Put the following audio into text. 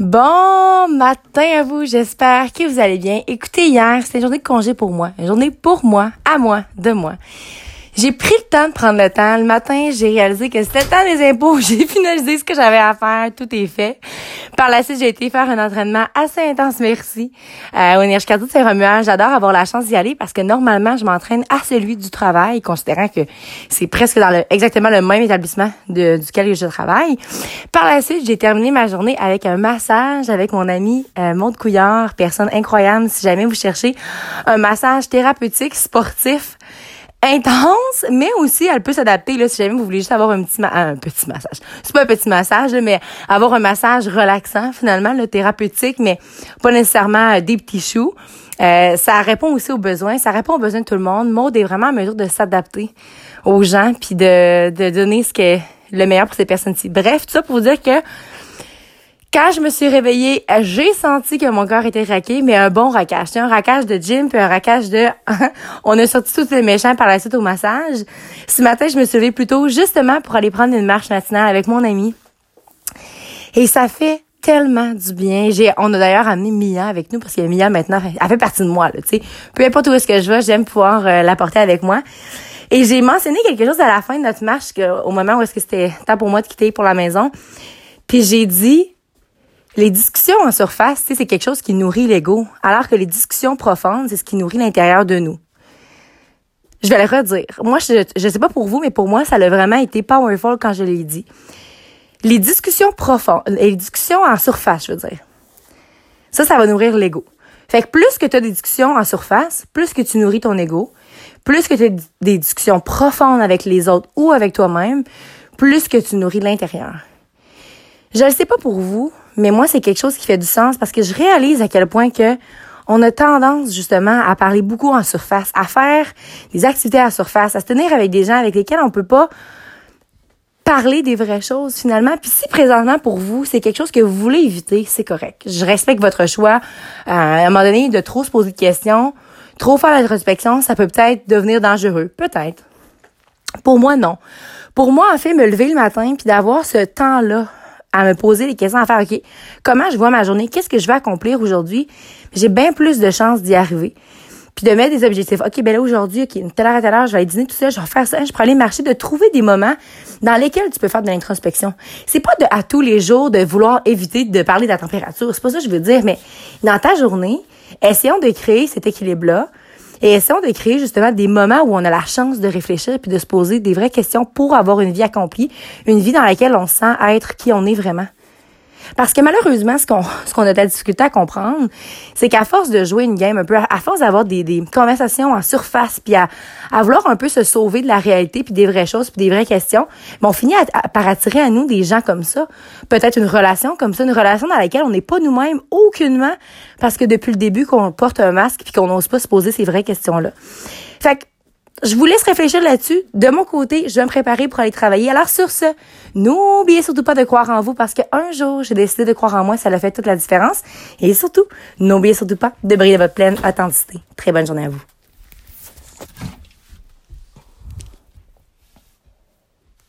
Bon matin à vous, j'espère que vous allez bien. Écoutez, hier, c'était une journée de congé pour moi. Une journée pour moi, à moi, de moi. J'ai pris le temps de prendre le temps. Le matin, j'ai réalisé que c'était le temps des impôts. J'ai finalisé ce que j'avais à faire. Tout est fait. Par la suite, j'ai été faire un entraînement assez intense, merci, euh, au Université de Saint-Romuald. J'adore avoir la chance d'y aller parce que normalement, je m'entraîne à celui du travail, considérant que c'est presque dans le, exactement le même établissement de, duquel je travaille. Par la suite, j'ai terminé ma journée avec un massage avec mon ami euh, Maud Couillard, personne incroyable. Si jamais vous cherchez un massage thérapeutique, sportif, intense, mais aussi elle peut s'adapter là si jamais vous voulez juste avoir un petit un petit massage. C'est pas un petit massage mais avoir un massage relaxant finalement, le thérapeutique, mais pas nécessairement euh, des petits choux. Euh, ça répond aussi aux besoins, ça répond aux besoins de tout le monde. Mode est vraiment en mesure de s'adapter aux gens puis de, de donner ce qui est le meilleur pour ces personnes-ci. Bref, tout ça pour vous dire que quand je me suis réveillée, j'ai senti que mon corps était raqué, mais un bon raquage. Un raquage de gym, puis un raquage de... on a sorti tous les méchants par la suite au massage. Ce matin, je me suis levée plutôt justement pour aller prendre une marche matinale avec mon ami. Et ça fait tellement du bien. J'ai, on a d'ailleurs amené Mia avec nous parce que Mia maintenant, elle fait partie de moi, là, tu sais. Peu importe où est-ce que je vais, j'aime pouvoir euh, la porter avec moi. Et j'ai mentionné quelque chose à la fin de notre marche, au moment où est-ce que c'était temps pour moi de quitter pour la maison. Puis j'ai dit, les discussions en surface, c'est quelque chose qui nourrit l'ego, alors que les discussions profondes, c'est ce qui nourrit l'intérieur de nous. Je vais le redire. Moi, je, je sais pas pour vous, mais pour moi, ça a vraiment été powerful quand je l'ai dit. Les discussions profondes, les discussions en surface, je veux dire. Ça, ça va nourrir l'ego. Fait que plus que tu as des discussions en surface, plus que tu nourris ton ego, plus que tu as des discussions profondes avec les autres ou avec toi-même, plus que tu nourris l'intérieur. Je ne sais pas pour vous, mais moi, c'est quelque chose qui fait du sens parce que je réalise à quel point que on a tendance justement à parler beaucoup en surface, à faire des activités à surface, à se tenir avec des gens avec lesquels on peut pas parler des vraies choses finalement. Puis si présentement pour vous, c'est quelque chose que vous voulez éviter, c'est correct. Je respecte votre choix. Euh, à un moment donné, de trop se poser de questions, trop faire l'introspection, ça peut peut-être devenir dangereux. Peut-être. Pour moi, non. Pour moi, en fait, me lever le matin puis d'avoir ce temps-là à me poser des questions, à faire, OK, comment je vois ma journée? Qu'est-ce que je vais accomplir aujourd'hui? J'ai bien plus de chances d'y arriver. Puis de mettre des objectifs. OK, ben là, aujourd'hui, OK, telle heure à telle heure, je vais aller dîner tout ça, je vais faire ça, je peux aller marcher, de trouver des moments dans lesquels tu peux faire de l'introspection. C'est pas de, à tous les jours de vouloir éviter de parler de la température. C'est pas ça que je veux dire, mais dans ta journée, essayons de créer cet équilibre-là et essayons de créer justement des moments où on a la chance de réfléchir puis de se poser des vraies questions pour avoir une vie accomplie, une vie dans laquelle on sent être qui on est vraiment. Parce que malheureusement, ce qu'on ce qu'on a de la difficulté à comprendre, c'est qu'à force de jouer une game un peu, à force d'avoir des, des conversations en surface, puis à, à vouloir un peu se sauver de la réalité, puis des vraies choses, puis des vraies questions, ben on finit par attirer à nous des gens comme ça. Peut-être une relation comme ça, une relation dans laquelle on n'est pas nous-mêmes aucunement, parce que depuis le début qu'on porte un masque, puis qu'on n'ose pas se poser ces vraies questions-là. Fait que je vous laisse réfléchir là-dessus. De mon côté, je vais me préparer pour aller travailler. Alors sur ce, n'oubliez surtout pas de croire en vous parce qu'un jour, j'ai décidé de croire en moi, ça a fait toute la différence. Et surtout, n'oubliez surtout pas de briller votre pleine authenticité. Très bonne journée à vous.